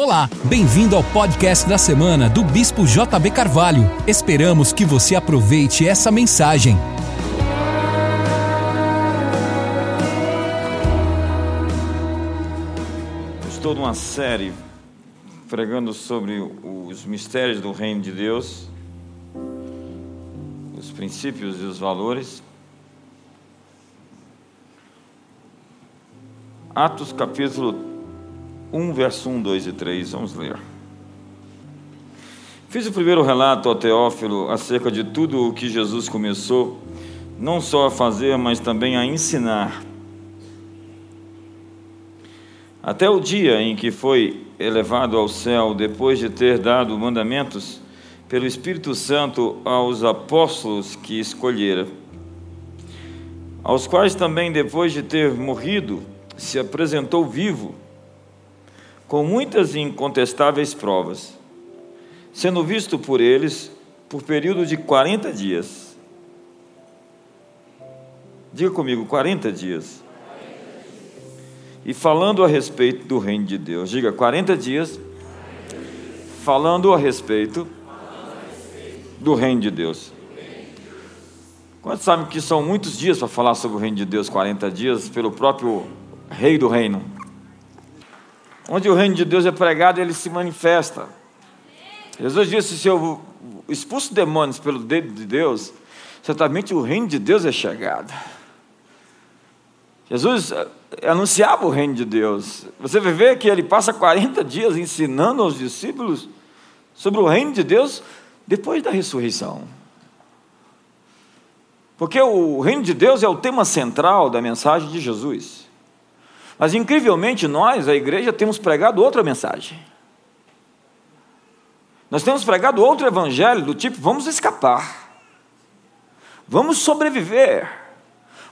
Olá, bem-vindo ao podcast da semana do Bispo JB Carvalho. Esperamos que você aproveite essa mensagem. Estou numa série pregando sobre os mistérios do reino de Deus, os princípios e os valores. Atos capítulo 1, verso 1, 2 e 3. Vamos ler. Fiz o primeiro relato ao Teófilo acerca de tudo o que Jesus começou, não só a fazer, mas também a ensinar. Até o dia em que foi elevado ao céu, depois de ter dado mandamentos pelo Espírito Santo aos apóstolos que escolhera, aos quais também, depois de ter morrido, se apresentou vivo com muitas incontestáveis provas, sendo visto por eles por período de 40 dias. Diga comigo, 40 dias. E falando a respeito do reino de Deus. Diga, 40 dias. Falando a respeito do reino de Deus. Quantos sabem que são muitos dias para falar sobre o reino de Deus? 40 dias pelo próprio rei do reino. Onde o reino de Deus é pregado, ele se manifesta. Jesus disse: se eu expulso demônios pelo dedo de Deus, certamente o reino de Deus é chegado. Jesus eh, anunciava o reino de Deus. Você ver que ele passa 40 dias ensinando aos discípulos sobre o reino de Deus depois da ressurreição. Porque o reino de Deus é o tema central da mensagem de Jesus. Mas incrivelmente nós, a igreja, temos pregado outra mensagem. Nós temos pregado outro evangelho do tipo: vamos escapar, vamos sobreviver,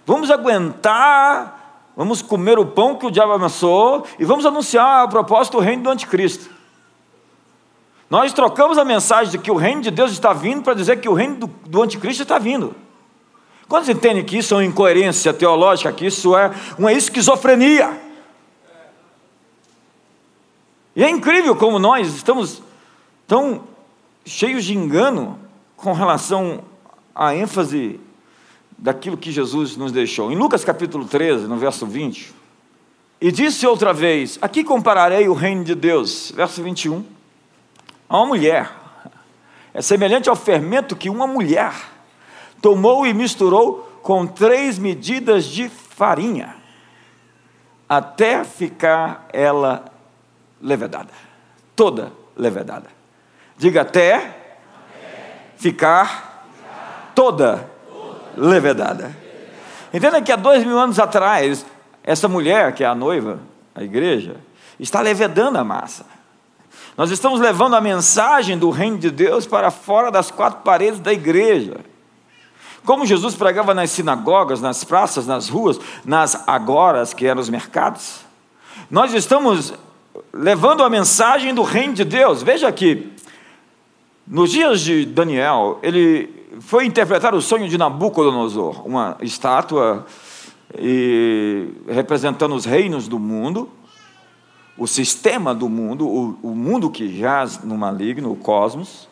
vamos aguentar, vamos comer o pão que o diabo amassou e vamos anunciar a propósito o reino do anticristo. Nós trocamos a mensagem de que o reino de Deus está vindo para dizer que o reino do, do anticristo está vindo. Quantos entendem que isso é uma incoerência teológica, que isso é uma esquizofrenia? E é incrível como nós estamos tão cheios de engano com relação à ênfase daquilo que Jesus nos deixou. Em Lucas capítulo 13, no verso 20, e disse outra vez: Aqui compararei o reino de Deus, verso 21, a uma mulher. É semelhante ao fermento que uma mulher tomou e misturou com três medidas de farinha, até ficar ela levedada. Toda levedada. Diga até, até. Ficar, ficar, toda, toda levedada. Entenda que há dois mil anos atrás, essa mulher, que é a noiva, a igreja, está levedando a massa. Nós estamos levando a mensagem do reino de Deus para fora das quatro paredes da igreja. Como Jesus pregava nas sinagogas, nas praças, nas ruas, nas agoras, que eram os mercados, nós estamos levando a mensagem do reino de Deus. Veja aqui, nos dias de Daniel, ele foi interpretar o sonho de Nabucodonosor, uma estátua e, representando os reinos do mundo, o sistema do mundo, o, o mundo que jaz no maligno, o cosmos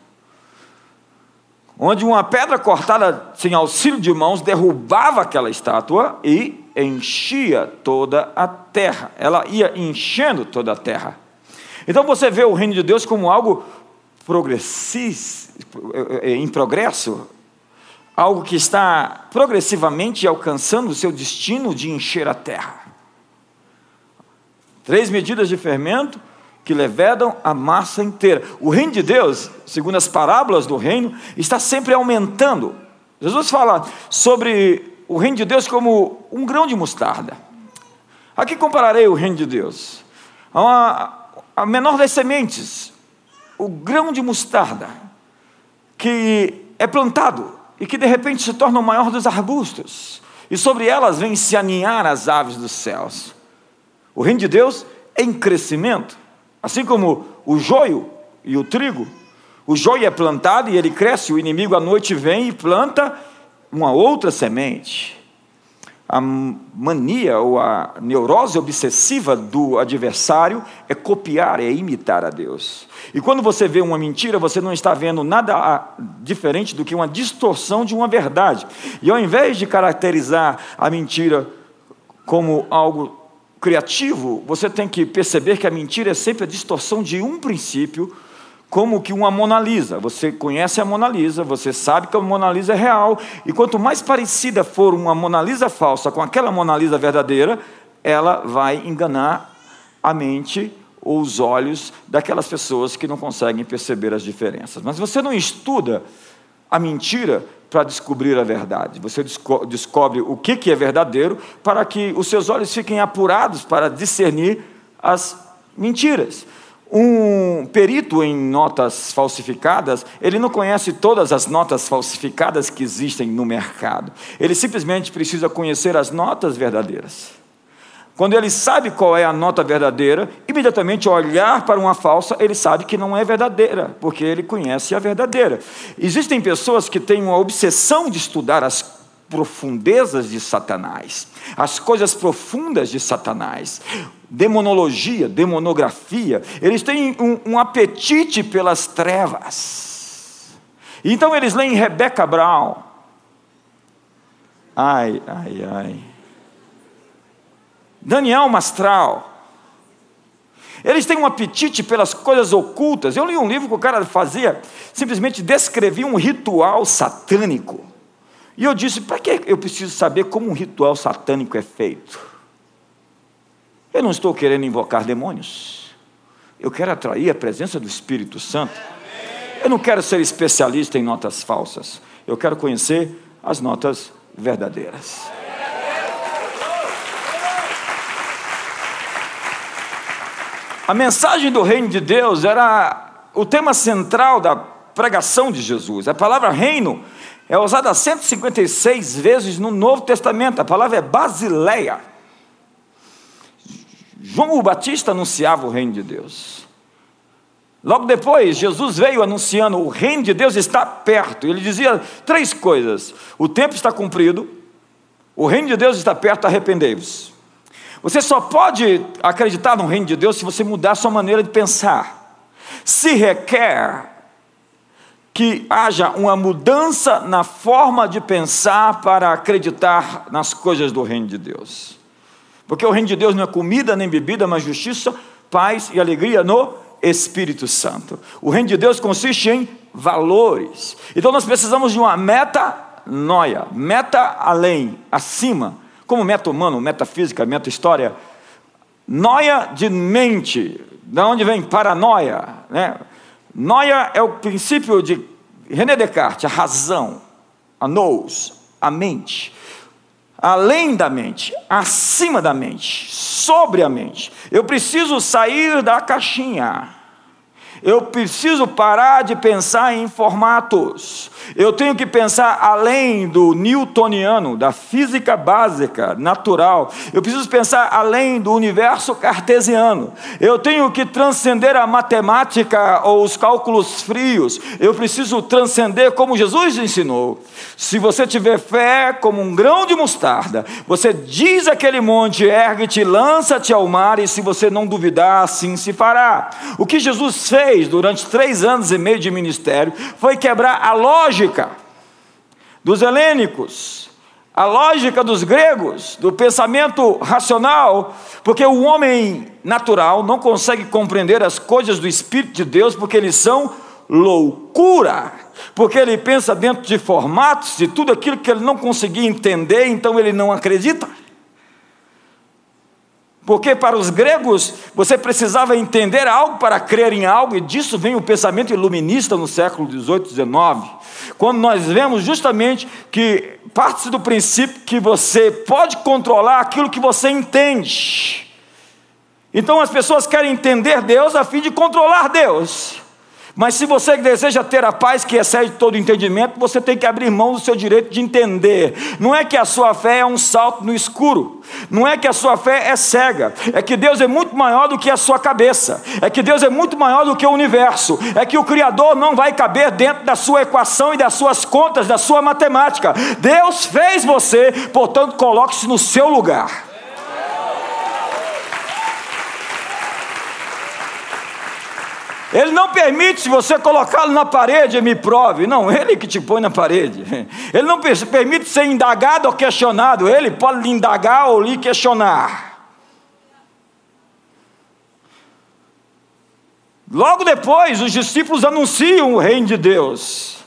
onde uma pedra cortada sem auxílio de mãos derrubava aquela estátua e enchia toda a terra. Ela ia enchendo toda a terra. Então você vê o reino de Deus como algo em progresso, algo que está progressivamente alcançando o seu destino de encher a terra. Três medidas de fermento, que levedam a massa inteira. O reino de Deus, segundo as parábolas do reino, está sempre aumentando. Jesus fala sobre o reino de Deus como um grão de mostarda. Aqui compararei o reino de Deus a, uma, a menor das sementes, o grão de mostarda, que é plantado e que de repente se torna o maior dos arbustos, e sobre elas vêm se aninhar as aves dos céus. O reino de Deus é em crescimento. Assim como o joio e o trigo, o joio é plantado e ele cresce, o inimigo à noite vem e planta uma outra semente. a mania ou a neurose obsessiva do adversário é copiar, é imitar a Deus. E quando você vê uma mentira, você não está vendo nada diferente do que uma distorção de uma verdade. E ao invés de caracterizar a mentira como algo criativo, você tem que perceber que a mentira é sempre a distorção de um princípio como que uma Mona Lisa. Você conhece a Mona Lisa, você sabe que a Mona Lisa é real, e quanto mais parecida for uma Mona Lisa falsa com aquela Mona Lisa verdadeira, ela vai enganar a mente ou os olhos daquelas pessoas que não conseguem perceber as diferenças. Mas você não estuda a mentira para descobrir a verdade. Você descobre o que é verdadeiro para que os seus olhos fiquem apurados para discernir as mentiras. Um perito em notas falsificadas, ele não conhece todas as notas falsificadas que existem no mercado. Ele simplesmente precisa conhecer as notas verdadeiras. Quando ele sabe qual é a nota verdadeira, imediatamente olhar para uma falsa, ele sabe que não é verdadeira, porque ele conhece a verdadeira. Existem pessoas que têm uma obsessão de estudar as profundezas de Satanás, as coisas profundas de Satanás, demonologia, demonografia, eles têm um, um apetite pelas trevas. Então eles leem Rebecca Brown. Ai, ai, ai. Daniel Mastral. Eles têm um apetite pelas coisas ocultas. Eu li um livro que o cara fazia, simplesmente descrevia um ritual satânico. E eu disse: para que eu preciso saber como um ritual satânico é feito? Eu não estou querendo invocar demônios. Eu quero atrair a presença do Espírito Santo. Eu não quero ser especialista em notas falsas. Eu quero conhecer as notas verdadeiras. A mensagem do reino de Deus era o tema central da pregação de Jesus. A palavra reino é usada 156 vezes no Novo Testamento. A palavra é basileia. João o Batista anunciava o reino de Deus. Logo depois, Jesus veio anunciando: o reino de Deus está perto. Ele dizia três coisas: o tempo está cumprido, o reino de Deus está perto, arrependei-vos. Você só pode acreditar no reino de Deus se você mudar a sua maneira de pensar. Se requer que haja uma mudança na forma de pensar para acreditar nas coisas do reino de Deus. Porque o reino de Deus não é comida nem bebida, mas justiça, paz e alegria no Espírito Santo. O reino de Deus consiste em valores. Então nós precisamos de uma meta noia, meta além, acima, como meta humano, metafísica, meta história. Noia de mente, da onde vem paranoia, né? Noia é o princípio de René Descartes, a razão, a nous, a mente. Além da mente, acima da mente, sobre a mente. Eu preciso sair da caixinha. Eu preciso parar de pensar em formatos. Eu tenho que pensar além do newtoniano, da física básica, natural. Eu preciso pensar além do universo cartesiano. Eu tenho que transcender a matemática ou os cálculos frios. Eu preciso transcender como Jesus ensinou. Se você tiver fé como um grão de mostarda, você diz aquele monte, ergue-te, lança-te ao mar, e se você não duvidar, assim se fará. O que Jesus fez fez durante três anos e meio de ministério foi quebrar a lógica dos helênicos, a lógica dos gregos, do pensamento racional, porque o homem natural não consegue compreender as coisas do Espírito de Deus, porque eles são loucura, porque ele pensa dentro de formatos, de tudo aquilo que ele não conseguia entender, então ele não acredita. Porque para os gregos você precisava entender algo para crer em algo, e disso vem o pensamento iluminista no século XVIII, XIX, quando nós vemos justamente que parte do princípio que você pode controlar aquilo que você entende. Então as pessoas querem entender Deus a fim de controlar Deus. Mas se você deseja ter a paz que excede todo entendimento, você tem que abrir mão do seu direito de entender. Não é que a sua fé é um salto no escuro, não é que a sua fé é cega, é que Deus é muito maior do que a sua cabeça, é que Deus é muito maior do que o universo, é que o Criador não vai caber dentro da sua equação e das suas contas, da sua matemática. Deus fez você, portanto, coloque-se no seu lugar. Ele não permite você colocá-lo na parede me prove. Não, ele que te põe na parede. Ele não permite ser indagado ou questionado. Ele pode lhe indagar ou lhe questionar. Logo depois, os discípulos anunciam o reino de Deus.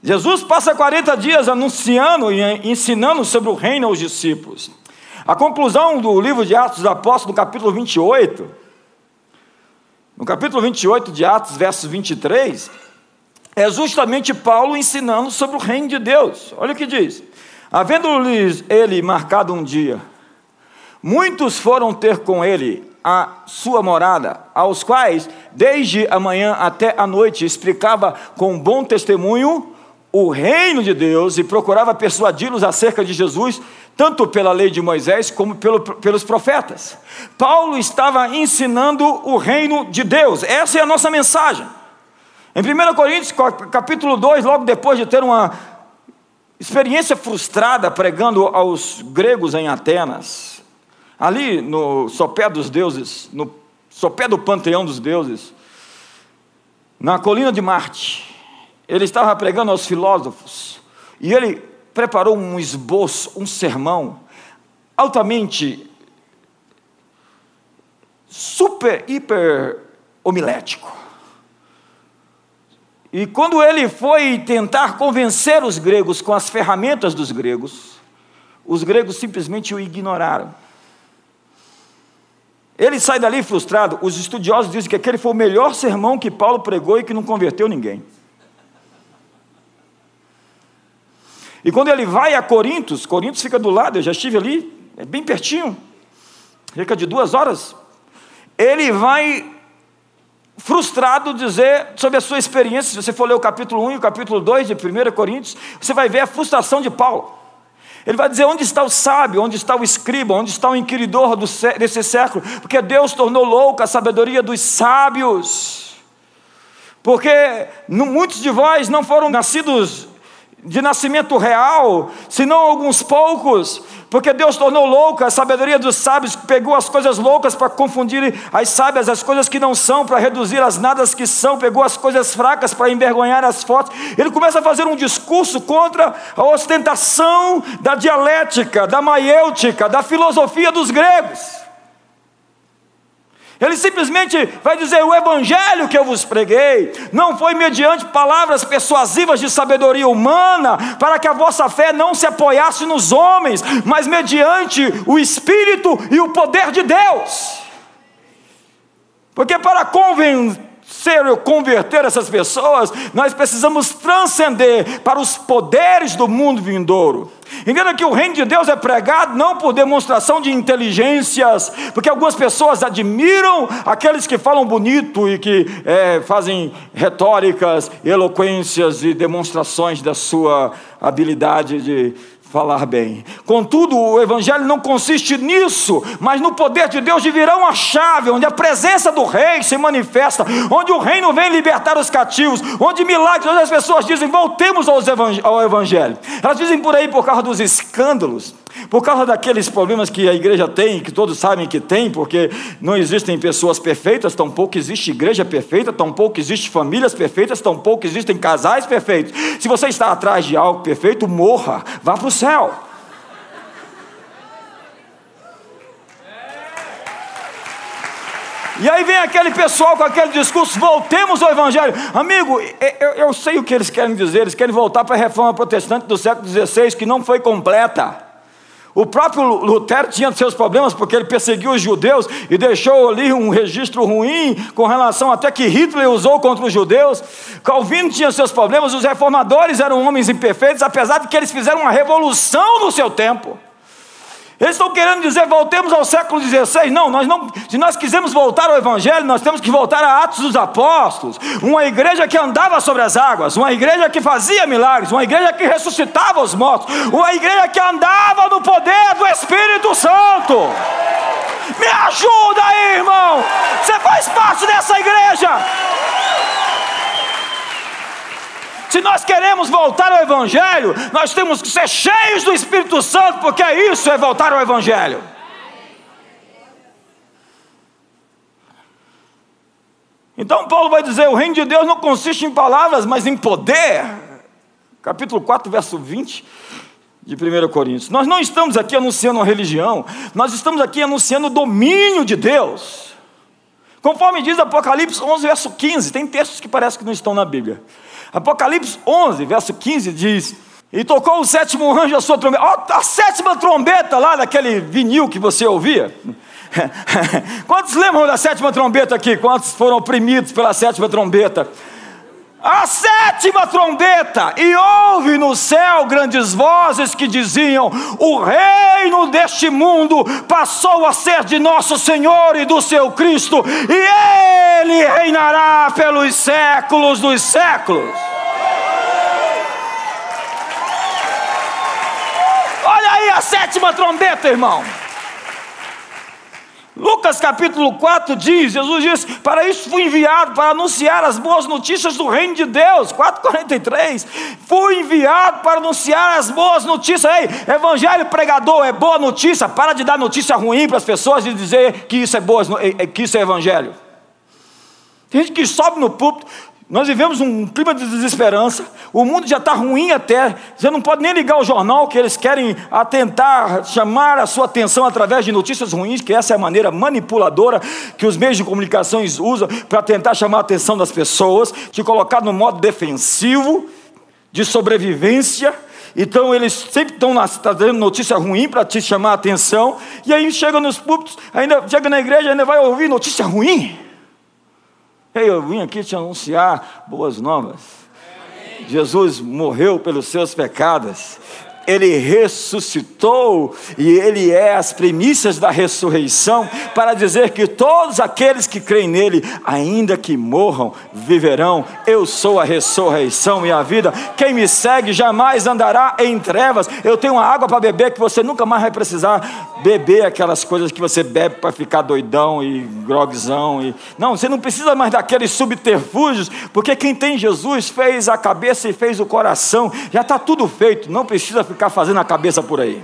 Jesus passa 40 dias anunciando e ensinando sobre o reino aos discípulos. A conclusão do livro de Atos dos Apóstolos, no capítulo 28, no capítulo 28 de Atos, versos 23, é justamente Paulo ensinando sobre o reino de Deus. Olha o que diz: Havendo-lhes ele marcado um dia, muitos foram ter com ele a sua morada, aos quais, desde a manhã até a noite, explicava com bom testemunho o reino de Deus e procurava persuadi-los acerca de Jesus, tanto pela lei de Moisés como pelo, pelos profetas. Paulo estava ensinando o reino de Deus, essa é a nossa mensagem. Em 1 Coríntios, capítulo 2, logo depois de ter uma experiência frustrada pregando aos gregos em Atenas, ali no sopé dos deuses, no sopé do panteão dos deuses, na colina de Marte, ele estava pregando aos filósofos e ele preparou um esboço, um sermão altamente super, hiper homilético. E quando ele foi tentar convencer os gregos com as ferramentas dos gregos, os gregos simplesmente o ignoraram. Ele sai dali frustrado. Os estudiosos dizem que aquele foi o melhor sermão que Paulo pregou e que não converteu ninguém. E quando ele vai a Corintos, Corintos fica do lado, eu já estive ali, é bem pertinho, cerca de duas horas. Ele vai frustrado dizer sobre a sua experiência. Se você for ler o capítulo 1 e o capítulo 2 de 1 Coríntios, você vai ver a frustração de Paulo. Ele vai dizer onde está o sábio, onde está o escriba, onde está o inquiridor desse século, porque Deus tornou louca a sabedoria dos sábios. Porque muitos de vós não foram nascidos de nascimento real, senão alguns poucos, porque Deus tornou louca a sabedoria dos sábios, pegou as coisas loucas para confundir as sábias, as coisas que não são, para reduzir as nadas que são, pegou as coisas fracas para envergonhar as fortes. Ele começa a fazer um discurso contra a ostentação da dialética, da maiêutica, da filosofia dos gregos. Ele simplesmente vai dizer: o evangelho que eu vos preguei não foi mediante palavras persuasivas de sabedoria humana, para que a vossa fé não se apoiasse nos homens, mas mediante o Espírito e o poder de Deus. Porque para convencer ser ou converter essas pessoas, nós precisamos transcender para os poderes do mundo vindouro. Entenda que o reino de Deus é pregado não por demonstração de inteligências, porque algumas pessoas admiram aqueles que falam bonito e que é, fazem retóricas, eloquências e demonstrações da sua habilidade de falar bem. Contudo, o Evangelho não consiste nisso, mas no poder de Deus de virar uma chave, onde a presença do Rei se manifesta, onde o reino vem libertar os cativos, onde milagres, onde as pessoas dizem: voltemos ao Evangelho. Elas dizem por aí por causa dos escândalos, por causa daqueles problemas que a igreja tem, que todos sabem que tem, porque não existem pessoas perfeitas, tampouco existe igreja perfeita, tampouco existe famílias perfeitas, tampouco existem casais perfeitos. Se você está atrás de algo perfeito, morra, vá para o céu. E aí vem aquele pessoal com aquele discurso, voltemos ao Evangelho. Amigo, eu, eu sei o que eles querem dizer, eles querem voltar para a reforma protestante do século XVI, que não foi completa. O próprio Lutero tinha seus problemas porque ele perseguiu os judeus e deixou ali um registro ruim com relação até que Hitler usou contra os judeus. Calvino tinha seus problemas, os reformadores eram homens imperfeitos, apesar de que eles fizeram uma revolução no seu tempo. Eles estão querendo dizer, voltemos ao século XVI. Não, nós não, se nós quisermos voltar ao Evangelho, nós temos que voltar a Atos dos Apóstolos. Uma igreja que andava sobre as águas, uma igreja que fazia milagres, uma igreja que ressuscitava os mortos, uma igreja que andava no poder do Espírito Santo. Me ajuda aí, irmão. Você faz parte dessa igreja. Se nós queremos voltar ao Evangelho, nós temos que ser cheios do Espírito Santo, porque isso é voltar ao Evangelho. Então Paulo vai dizer: o reino de Deus não consiste em palavras, mas em poder. Capítulo 4, verso 20 de 1 Coríntios. Nós não estamos aqui anunciando uma religião, nós estamos aqui anunciando o domínio de Deus. Conforme diz Apocalipse 11, verso 15, tem textos que parece que não estão na Bíblia. Apocalipse 11, verso 15 diz: E tocou o sétimo anjo a sua trombeta. Oh, a sétima trombeta lá daquele vinil que você ouvia. Quantos lembram da sétima trombeta aqui? Quantos foram oprimidos pela sétima trombeta? A sétima trombeta, e houve no céu grandes vozes que diziam: O reino deste mundo passou a ser de nosso Senhor e do seu Cristo, e ele reinará pelos séculos dos séculos. Olha aí a sétima trombeta, irmão. Lucas capítulo 4 diz: Jesus diz, para isso fui enviado, para anunciar as boas notícias do reino de Deus. 4,43. Fui enviado para anunciar as boas notícias. Ei, evangelho pregador é boa notícia. Para de dar notícia ruim para as pessoas e dizer que isso é boa, que isso é evangelho. Tem gente que sobe no púlpito, nós vivemos um clima de desesperança, o mundo já está ruim até, você não pode nem ligar o jornal que eles querem tentar chamar a sua atenção através de notícias ruins, que essa é a maneira manipuladora que os meios de comunicação usam para tentar chamar a atenção das pessoas, te colocar no modo defensivo, de sobrevivência, então eles sempre estão tá dando notícia ruim para te chamar a atenção, e aí chega nos púlpitos, ainda chega na igreja, ainda vai ouvir notícia ruim. Ei, eu vim aqui te anunciar boas novas. Jesus morreu pelos seus pecados ele ressuscitou e ele é as primícias da ressurreição para dizer que todos aqueles que creem nele, ainda que morram, viverão. Eu sou a ressurreição e a vida. Quem me segue jamais andará em trevas. Eu tenho uma água para beber que você nunca mais vai precisar beber aquelas coisas que você bebe para ficar doidão e grogzão e não, você não precisa mais daqueles subterfúgios, porque quem tem Jesus fez a cabeça e fez o coração. Já está tudo feito, não precisa ficar fazendo a cabeça por aí.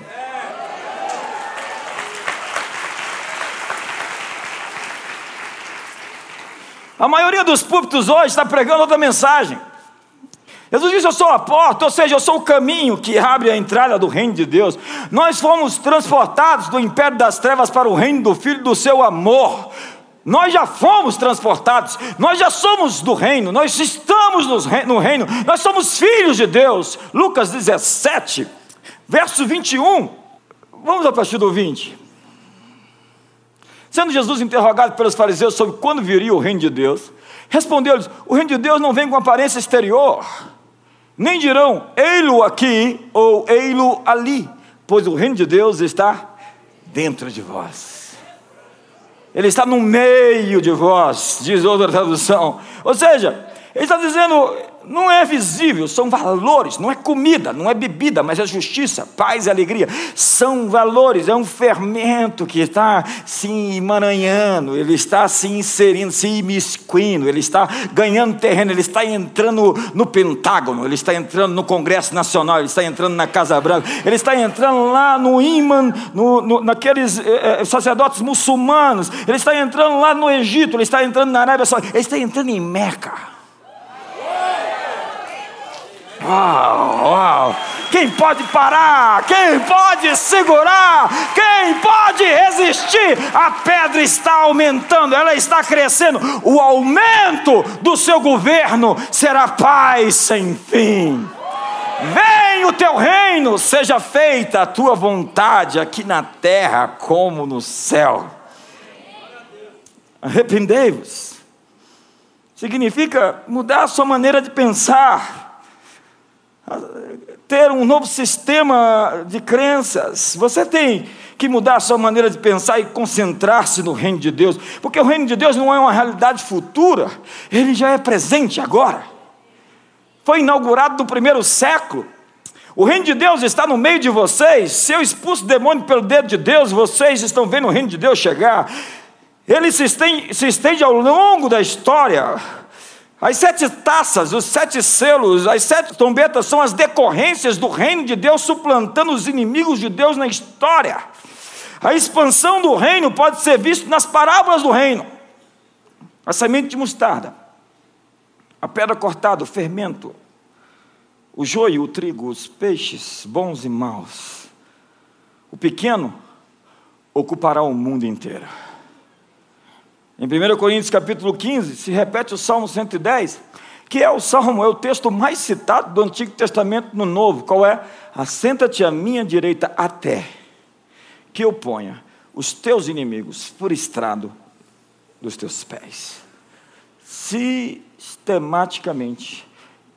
A maioria dos púlpitos hoje está pregando outra mensagem. Jesus disse: Eu sou a porta, ou seja, eu sou o caminho que abre a entrada do reino de Deus. Nós fomos transportados do império das trevas para o reino do Filho do seu amor. Nós já fomos transportados, nós já somos do reino, nós estamos no reino, nós somos filhos de Deus. Lucas 17, Verso 21, vamos a partir do 20. Sendo Jesus interrogado pelos fariseus sobre quando viria o reino de Deus, respondeu-lhes: O reino de Deus não vem com aparência exterior, nem dirão, ei-lo aqui ou ei-lo ali, pois o reino de Deus está dentro de vós. Ele está no meio de vós, diz outra tradução. Ou seja, ele está dizendo: não é visível, são valores, não é comida, não é bebida, mas é justiça, paz e alegria. São valores, é um fermento que está se emaranhando, ele está se inserindo, se imiscuindo, ele está ganhando terreno, ele está entrando no, no Pentágono, ele está entrando no Congresso Nacional, ele está entrando na Casa Branca, ele está entrando lá no imã, no, no, naqueles eh, eh, sacerdotes muçulmanos, ele está entrando lá no Egito, ele está entrando na Arábia Saudita, ele está entrando em Meca. Uau, uau. Quem pode parar? Quem pode segurar? Quem pode resistir? A pedra está aumentando, ela está crescendo. O aumento do seu governo será paz sem fim. Venha o teu reino, seja feita a tua vontade aqui na terra como no céu. Arrependei-vos. Significa mudar a sua maneira de pensar ter um novo sistema de crenças, você tem que mudar a sua maneira de pensar e concentrar-se no reino de Deus, porque o reino de Deus não é uma realidade futura, ele já é presente agora. Foi inaugurado no primeiro século. O reino de Deus está no meio de vocês. Se eu expulso o demônio pelo dedo de Deus, vocês estão vendo o reino de Deus chegar. Ele se estende, se estende ao longo da história. As sete taças, os sete selos, as sete trombetas são as decorrências do reino de Deus suplantando os inimigos de Deus na história. A expansão do reino pode ser vista nas parábolas do reino. A semente de mostarda, a pedra cortada, o fermento, o joio, o trigo, os peixes, bons e maus. O pequeno ocupará o mundo inteiro. Em 1 Coríntios capítulo 15, se repete o Salmo 110, que é o salmo, é o texto mais citado do Antigo Testamento no Novo. Qual é? Assenta-te à minha direita até que eu ponha os teus inimigos por estrado dos teus pés. Sistematicamente,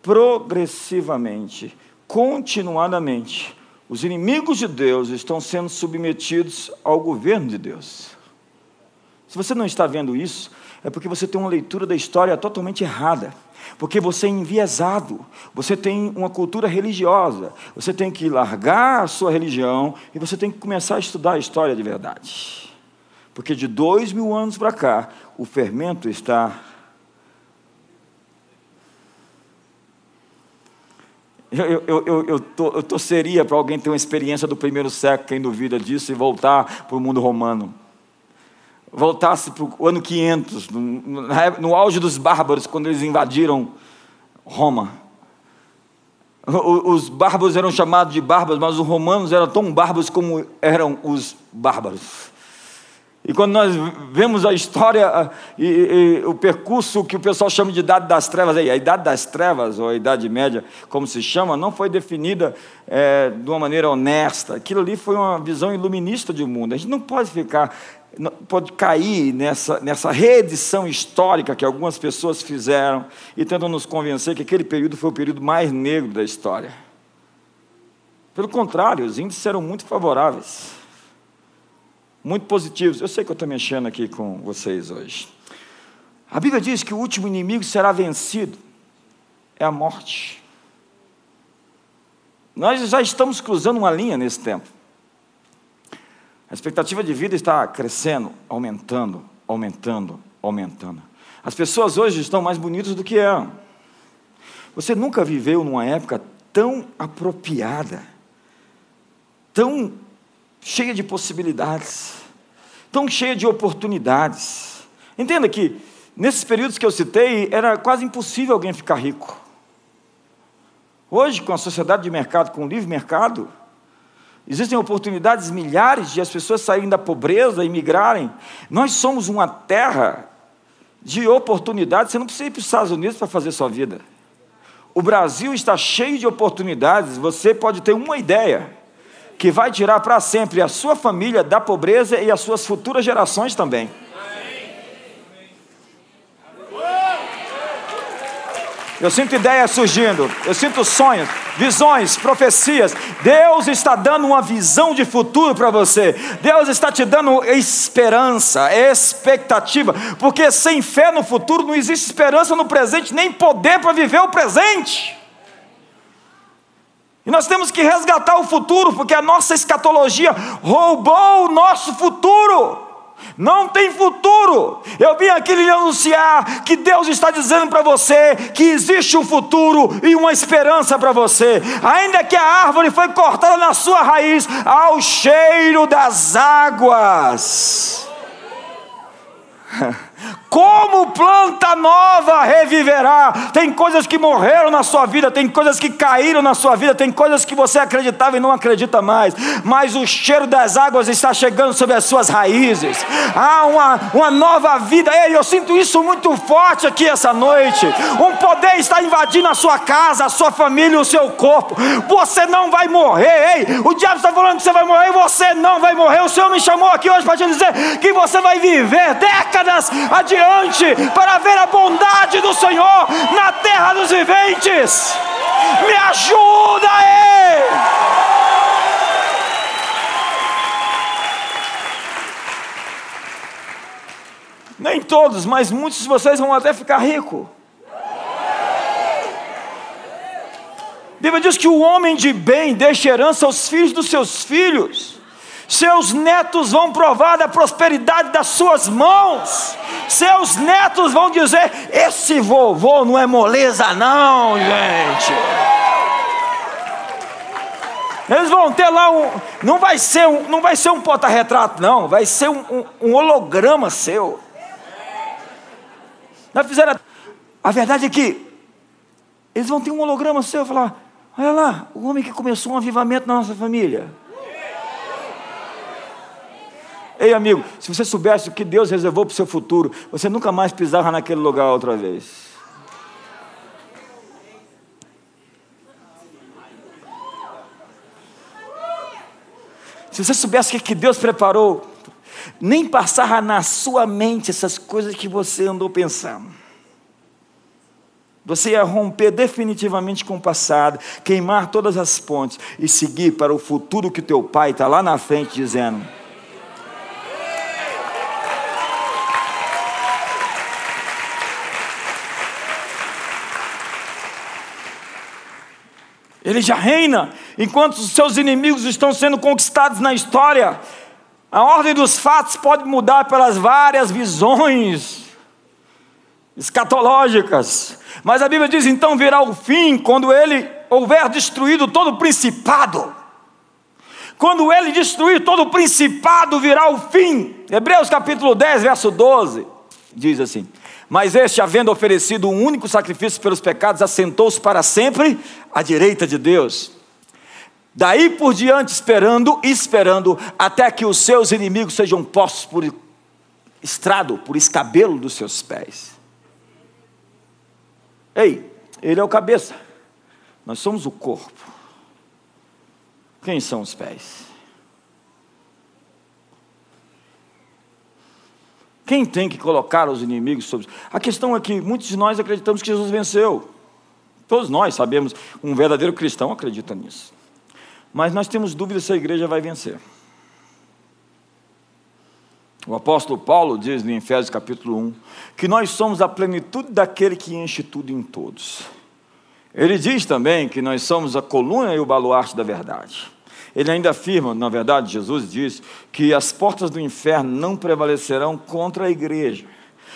progressivamente, continuadamente, os inimigos de Deus estão sendo submetidos ao governo de Deus. Se você não está vendo isso, é porque você tem uma leitura da história totalmente errada. Porque você é enviesado, você tem uma cultura religiosa, você tem que largar a sua religião e você tem que começar a estudar a história de verdade. Porque de dois mil anos para cá, o fermento está. Eu, eu, eu, eu, to, eu torceria para alguém ter uma experiência do primeiro século, quem duvida disso, e voltar para o mundo romano voltasse para o ano 500, no, no auge dos bárbaros, quando eles invadiram Roma. Os bárbaros eram chamados de bárbaros, mas os romanos eram tão bárbaros como eram os bárbaros. E quando nós vemos a história e, e, o percurso que o pessoal chama de Idade das Trevas, a Idade das Trevas, ou a Idade Média, como se chama, não foi definida é, de uma maneira honesta. Aquilo ali foi uma visão iluminista de mundo. A gente não pode ficar pode cair nessa, nessa reedição histórica que algumas pessoas fizeram e tentam nos convencer que aquele período foi o período mais negro da história. Pelo contrário, os índices eram muito favoráveis, muito positivos. Eu sei que eu estou mexendo aqui com vocês hoje. A Bíblia diz que o último inimigo será vencido, é a morte. Nós já estamos cruzando uma linha nesse tempo. A expectativa de vida está crescendo, aumentando, aumentando, aumentando. As pessoas hoje estão mais bonitas do que eram. Você nunca viveu numa época tão apropriada, tão cheia de possibilidades, tão cheia de oportunidades. Entenda que, nesses períodos que eu citei, era quase impossível alguém ficar rico. Hoje, com a sociedade de mercado, com o livre mercado, Existem oportunidades milhares de as pessoas saírem da pobreza e migrarem. Nós somos uma terra de oportunidades. Você não precisa ir para os Estados Unidos para fazer sua vida. O Brasil está cheio de oportunidades. Você pode ter uma ideia que vai tirar para sempre a sua família da pobreza e as suas futuras gerações também. Eu sinto ideias surgindo, eu sinto sonhos, visões, profecias. Deus está dando uma visão de futuro para você. Deus está te dando esperança, expectativa, porque sem fé no futuro não existe esperança no presente, nem poder para viver o presente. E nós temos que resgatar o futuro, porque a nossa escatologia roubou o nosso futuro não tem futuro. Eu vim aqui lhe anunciar que Deus está dizendo para você que existe um futuro e uma esperança para você, ainda que a árvore foi cortada na sua raiz, ao cheiro das águas. Como planta nova reviverá. Tem coisas que morreram na sua vida, tem coisas que caíram na sua vida, tem coisas que você acreditava e não acredita mais. Mas o cheiro das águas está chegando sobre as suas raízes. Há uma, uma nova vida. Ei, eu sinto isso muito forte aqui essa noite. Um poder está invadindo a sua casa, a sua família o seu corpo. Você não vai morrer. Ei, o diabo está falando que você vai morrer você não vai morrer. O Senhor me chamou aqui hoje para te dizer que você vai viver décadas adiante para ver a bondade do Senhor na terra dos viventes. Me ajuda aí! Nem todos, mas muitos de vocês vão até ficar ricos. Bíblia diz que o homem de bem deixa herança aos filhos dos seus filhos. Seus netos vão provar da prosperidade das suas mãos. Seus netos vão dizer: Esse vovô não é moleza, não, gente. Eles vão ter lá um. Não vai ser um, não vai ser um porta-retrato, não. Vai ser um, um, um holograma seu. Nós fizeram. A verdade é que eles vão ter um holograma seu e falar: Olha lá, o homem que começou um avivamento na nossa família. Ei, amigo, se você soubesse o que Deus reservou para o seu futuro, você nunca mais pisava naquele lugar outra vez. Se você soubesse o que Deus preparou, nem passava na sua mente essas coisas que você andou pensando. Você ia romper definitivamente com o passado, queimar todas as pontes e seguir para o futuro que teu pai está lá na frente dizendo. Ele já reina enquanto os seus inimigos estão sendo conquistados na história. A ordem dos fatos pode mudar pelas várias visões escatológicas. Mas a Bíblia diz: então virá o fim quando ele houver destruído todo o principado. Quando ele destruir todo o principado, virá o fim. Hebreus capítulo 10, verso 12, diz assim: Mas este, havendo oferecido um único sacrifício pelos pecados, assentou-se para sempre à direita de Deus. Daí por diante, esperando, esperando, até que os seus inimigos sejam postos por estrado, por escabelo dos seus pés. Ei, ele é o cabeça, nós somos o corpo. Quem são os pés? Quem tem que colocar os inimigos sobre. A questão é que muitos de nós acreditamos que Jesus venceu. Todos nós sabemos, um verdadeiro cristão acredita nisso. Mas nós temos dúvidas se a igreja vai vencer. O apóstolo Paulo diz em Efésios capítulo 1 que nós somos a plenitude daquele que enche tudo em todos. Ele diz também que nós somos a coluna e o baluarte da verdade. Ele ainda afirma, na verdade, Jesus diz que as portas do inferno não prevalecerão contra a igreja.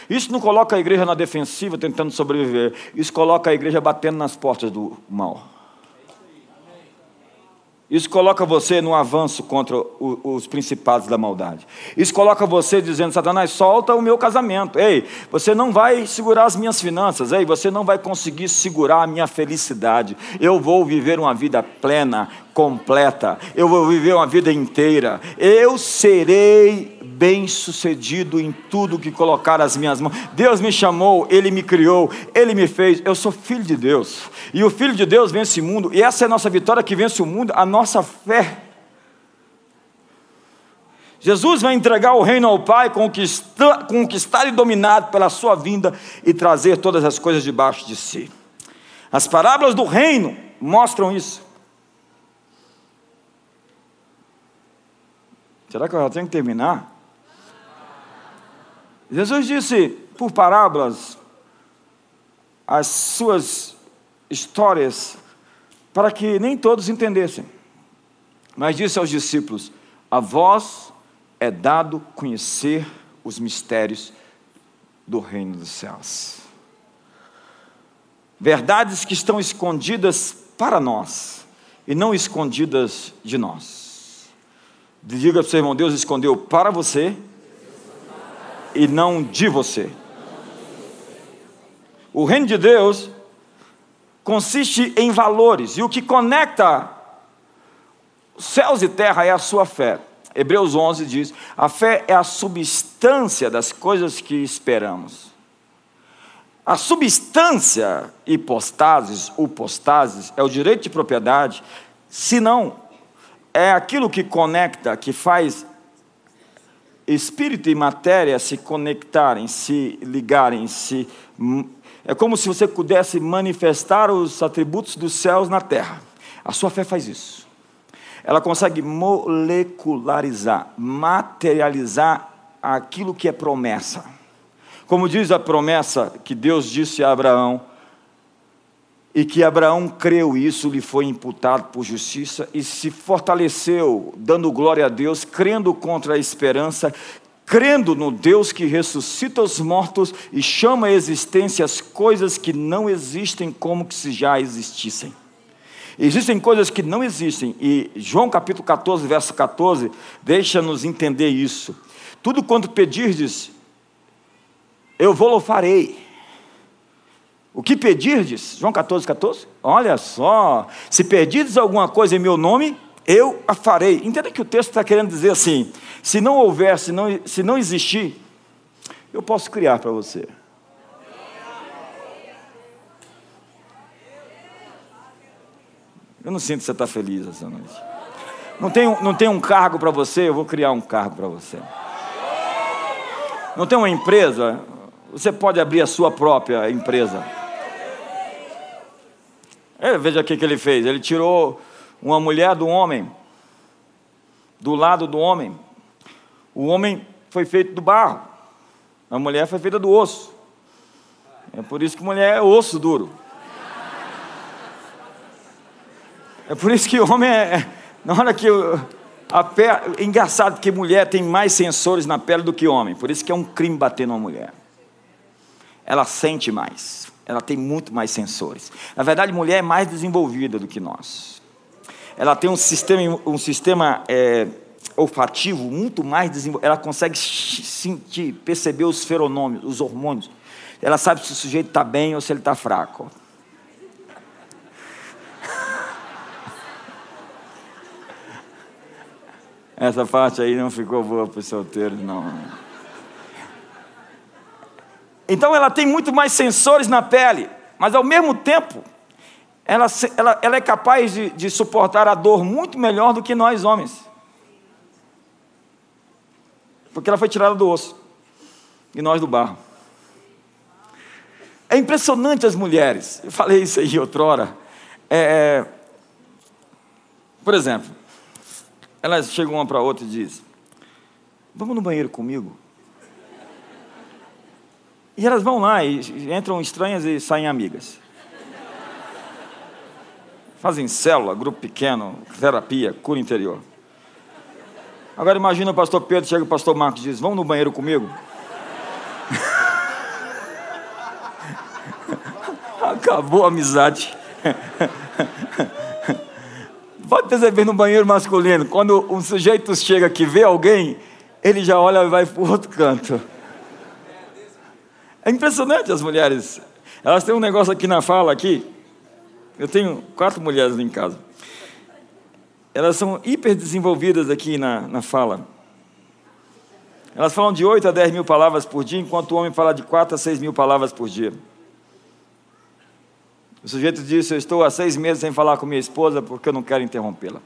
Isso não coloca a igreja na defensiva tentando sobreviver, isso coloca a igreja batendo nas portas do mal. Isso coloca você no avanço contra os principados da maldade. Isso coloca você dizendo: Satanás, solta o meu casamento. Ei, você não vai segurar as minhas finanças. Ei, você não vai conseguir segurar a minha felicidade. Eu vou viver uma vida plena, completa. Eu vou viver uma vida inteira. Eu serei bem-sucedido em tudo que colocar as minhas mãos. Deus me chamou, Ele me criou, Ele me fez. Eu sou filho de Deus. E o filho de Deus vence o mundo. E essa é a nossa vitória que vence o mundo, a nossa fé. Jesus vai entregar o reino ao Pai, conquistar, conquistar e dominado pela sua vinda e trazer todas as coisas debaixo de si. As parábolas do reino mostram isso. Será que eu já tenho que terminar? Jesus disse por parábolas as suas histórias para que nem todos entendessem. Mas disse aos discípulos: A vós é dado conhecer os mistérios do reino dos céus. Verdades que estão escondidas para nós e não escondidas de nós. Diga para o seu irmão: Deus escondeu para você e não de você. O reino de Deus consiste em valores, e o que conecta céus e terra é a sua fé. Hebreus 11 diz: a fé é a substância das coisas que esperamos. A substância, hipostases, upostases, é o direito de propriedade, se não, é aquilo que conecta, que faz espírito e matéria se conectarem, se ligarem, se É como se você pudesse manifestar os atributos dos céus na terra. A sua fé faz isso. Ela consegue molecularizar, materializar aquilo que é promessa. Como diz a promessa que Deus disse a Abraão, e que Abraão creu, e isso lhe foi imputado por justiça, e se fortaleceu, dando glória a Deus, crendo contra a esperança, crendo no Deus que ressuscita os mortos e chama à existência as coisas que não existem como que se já existissem. Existem coisas que não existem, e João capítulo 14, verso 14, deixa-nos entender isso. Tudo quanto pedirdes, eu vou lo farei. O que pedirdes? João 14, 14? Olha só, se pedirdes alguma coisa em meu nome, eu a farei. Entenda que o texto está querendo dizer assim: se não houver, se não, se não existir, eu posso criar para você. Eu não sinto que você está feliz essa noite. Não tem, não tem um cargo para você, eu vou criar um cargo para você. Não tem uma empresa, você pode abrir a sua própria empresa. É, veja o que ele fez: ele tirou uma mulher do homem, do lado do homem. O homem foi feito do barro, a mulher foi feita do osso. É por isso que mulher é osso duro. É por isso que homem é. Na hora que a pele, é engraçado que mulher tem mais sensores na pele do que homem. Por isso que é um crime bater numa mulher. Ela sente mais. Ela tem muito mais sensores. Na verdade, mulher é mais desenvolvida do que nós. Ela tem um sistema, um sistema é, olfativo muito mais desenvolvido. Ela consegue sentir, perceber os feronômios, os hormônios. Ela sabe se o sujeito está bem ou se ele está fraco. Essa parte aí não ficou boa para os solteiros, não. Então ela tem muito mais sensores na pele, mas ao mesmo tempo, ela, ela, ela é capaz de, de suportar a dor muito melhor do que nós homens. Porque ela foi tirada do osso e nós do barro. É impressionante as mulheres. Eu falei isso aí outrora. É, por exemplo, elas chegam uma para a outra e dizem: Vamos no banheiro comigo? E elas vão lá e entram estranhas e saem amigas. Fazem célula, grupo pequeno, terapia, cura interior. Agora imagina o pastor Pedro, chega o pastor Marcos diz: Vamos no banheiro comigo? Acabou a amizade. Pode perceber no banheiro masculino, quando um sujeito chega que vê alguém, ele já olha e vai para o outro canto. É impressionante as mulheres. Elas têm um negócio aqui na fala aqui. Eu tenho quatro mulheres em casa. Elas são hiper desenvolvidas aqui na, na fala. Elas falam de 8 a 10 mil palavras por dia, enquanto o homem fala de 4 a 6 mil palavras por dia. O sujeito disse: Eu estou há seis meses sem falar com minha esposa porque eu não quero interrompê-la.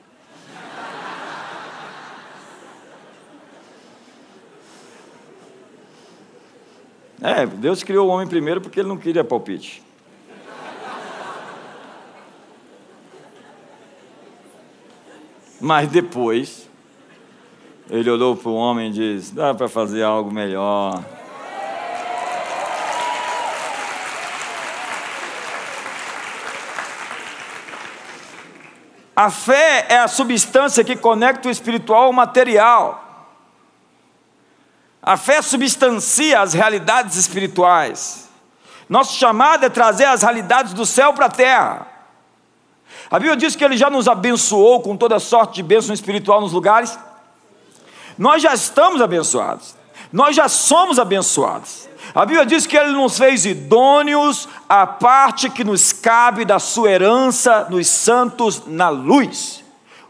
É, Deus criou o homem primeiro porque ele não queria palpite. Mas depois, ele olhou para o homem e disse: dá para fazer algo melhor. A fé é a substância que conecta o espiritual ao material. A fé substancia as realidades espirituais. Nosso chamado é trazer as realidades do céu para a terra. A Bíblia diz que Ele já nos abençoou com toda sorte de bênção espiritual nos lugares. Nós já estamos abençoados. Nós já somos abençoados. A Bíblia diz que Ele nos fez idôneos à parte que nos cabe da sua herança nos santos na luz.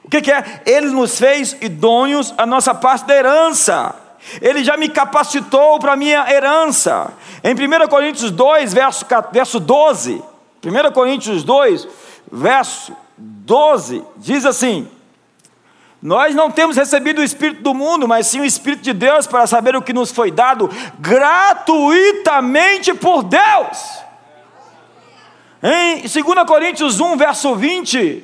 O que, que é? Ele nos fez idôneos à nossa parte da herança. Ele já me capacitou para a minha herança. Em 1 Coríntios 2, verso, verso 12, 1 Coríntios 2, verso 12, diz assim: nós não temos recebido o Espírito do mundo, mas sim o Espírito de Deus para saber o que nos foi dado gratuitamente por Deus. Em 2 Coríntios 1, verso 20,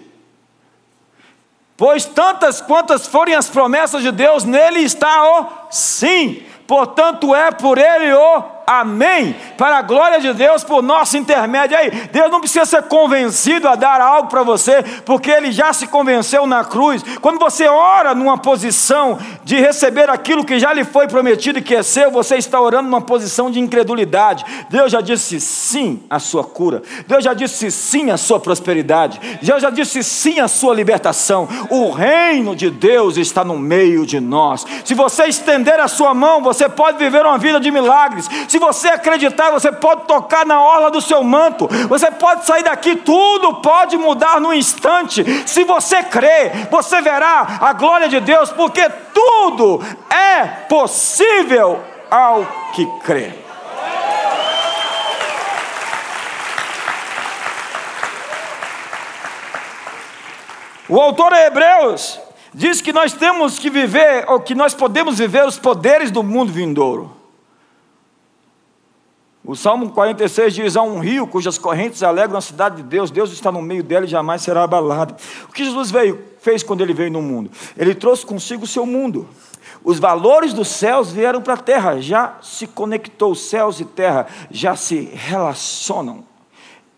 pois tantas quantas forem as promessas de Deus, nele está o sim, portanto é por ele o Amém. Para a glória de Deus, por nosso intermédio. Aí, Deus não precisa ser convencido a dar algo para você, porque Ele já se convenceu na cruz. Quando você ora numa posição de receber aquilo que já lhe foi prometido e que é seu, você está orando numa posição de incredulidade. Deus já disse sim à sua cura. Deus já disse sim à sua prosperidade. Deus já disse sim à sua libertação. O reino de Deus está no meio de nós. Se você estender a sua mão, você pode viver uma vida de milagres. Se você acreditar, você pode tocar na orla do seu manto, você pode sair daqui, tudo pode mudar no instante. Se você crer, você verá a glória de Deus, porque tudo é possível ao que crê. O autor é Hebreus diz que nós temos que viver, ou que nós podemos viver os poderes do mundo vindouro. O Salmo 46 diz: Há um rio cujas correntes alegram a cidade de Deus, Deus está no meio dela e jamais será abalado. O que Jesus veio, fez quando ele veio no mundo? Ele trouxe consigo o seu mundo. Os valores dos céus vieram para a terra, já se conectou, céus e terra já se relacionam.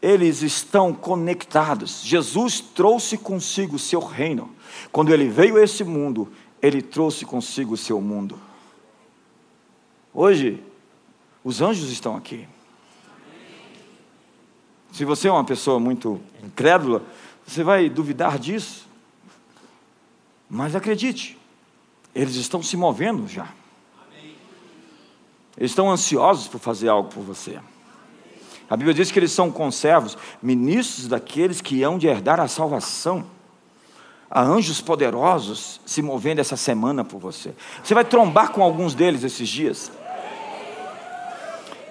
Eles estão conectados. Jesus trouxe consigo o seu reino. Quando ele veio a esse mundo, ele trouxe consigo o seu mundo. Hoje, os anjos estão aqui. Se você é uma pessoa muito incrédula, você vai duvidar disso. Mas acredite, eles estão se movendo já. Eles estão ansiosos por fazer algo por você. A Bíblia diz que eles são conservos, ministros daqueles que hão de herdar a salvação. Há anjos poderosos se movendo essa semana por você. Você vai trombar com alguns deles esses dias.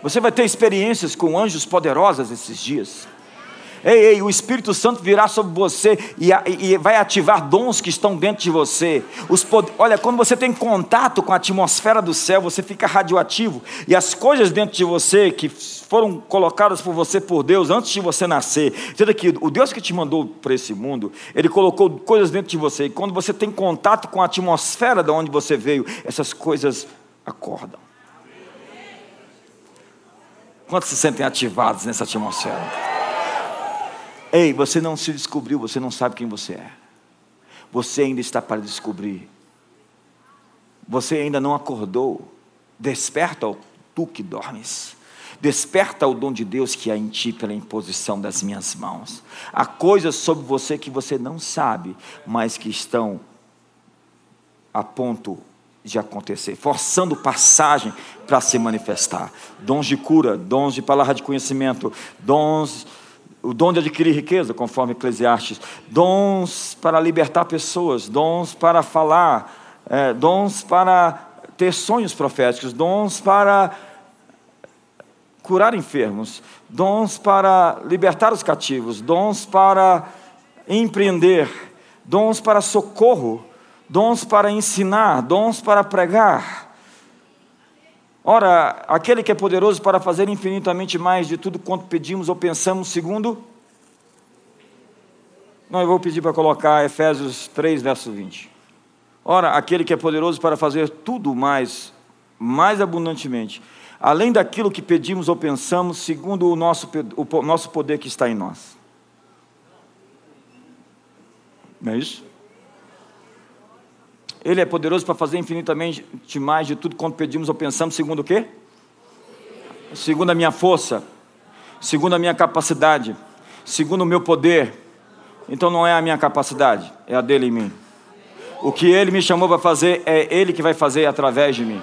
Você vai ter experiências com anjos poderosas esses dias. Ei, ei, o Espírito Santo virá sobre você e, e, vai ativar dons que estão dentro de você. Os, olha, quando você tem contato com a atmosfera do céu, você fica radioativo. E as coisas dentro de você que foram colocadas por você por Deus antes de você nascer. Entenda que o Deus que te mandou para esse mundo, Ele colocou coisas dentro de você. E quando você tem contato com a atmosfera de onde você veio, essas coisas acordam. Quantos se sentem ativados nessa atmosfera? Ei, você não se descobriu, você não sabe quem você é. Você ainda está para descobrir. Você ainda não acordou. Desperta, tu que dormes. Desperta o dom de Deus que há em ti pela imposição das minhas mãos. Há coisas sobre você que você não sabe, mas que estão a ponto de acontecer, forçando passagem para se manifestar. Dons de cura, dons de palavra de conhecimento, dons, o dom de adquirir riqueza, conforme Eclesiastes, dons para libertar pessoas, dons para falar, é, dons para ter sonhos proféticos, dons para curar enfermos, dons para libertar os cativos, dons para empreender, dons para socorro dons para ensinar, dons para pregar. Ora, aquele que é poderoso para fazer infinitamente mais de tudo quanto pedimos ou pensamos, segundo. Não, eu vou pedir para colocar Efésios 3, verso 20. Ora, aquele que é poderoso para fazer tudo mais, mais abundantemente, além daquilo que pedimos ou pensamos, segundo o nosso, o nosso poder que está em nós. Não é isso? Ele é poderoso para fazer infinitamente mais de tudo quanto pedimos ou pensamos, segundo o quê? Segundo a minha força, segundo a minha capacidade, segundo o meu poder. Então não é a minha capacidade, é a dele em mim. O que ele me chamou para fazer é ele que vai fazer através de mim.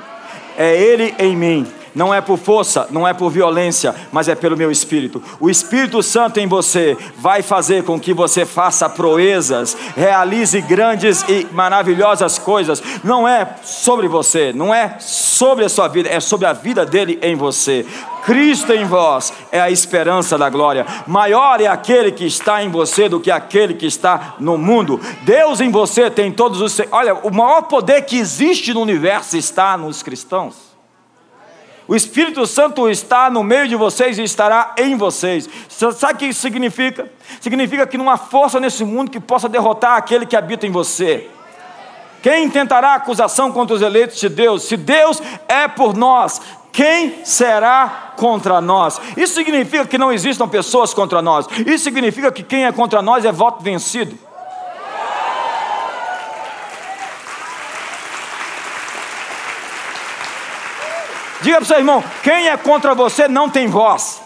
É ele em mim não é por força, não é por violência, mas é pelo meu espírito. O Espírito Santo em você vai fazer com que você faça proezas, realize grandes e maravilhosas coisas. Não é sobre você, não é sobre a sua vida, é sobre a vida dele em você. Cristo em vós é a esperança da glória. Maior é aquele que está em você do que aquele que está no mundo. Deus em você tem todos os. Olha, o maior poder que existe no universo está nos cristãos. O Espírito Santo está no meio de vocês e estará em vocês. Sabe o que isso significa? Significa que não há força nesse mundo que possa derrotar aquele que habita em você. Quem tentará acusação contra os eleitos de Deus? Se Deus é por nós, quem será contra nós? Isso significa que não existam pessoas contra nós. Isso significa que quem é contra nós é voto vencido. Diga para o seu irmão: quem é contra você não tem voz.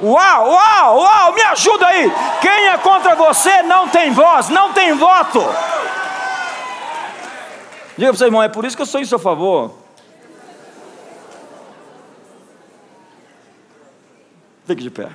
Uau, uau, uau, me ajuda aí. Quem é contra você não tem voz, não tem voto. Diga para o seu irmão: é por isso que eu sou em seu favor. Fique de pé.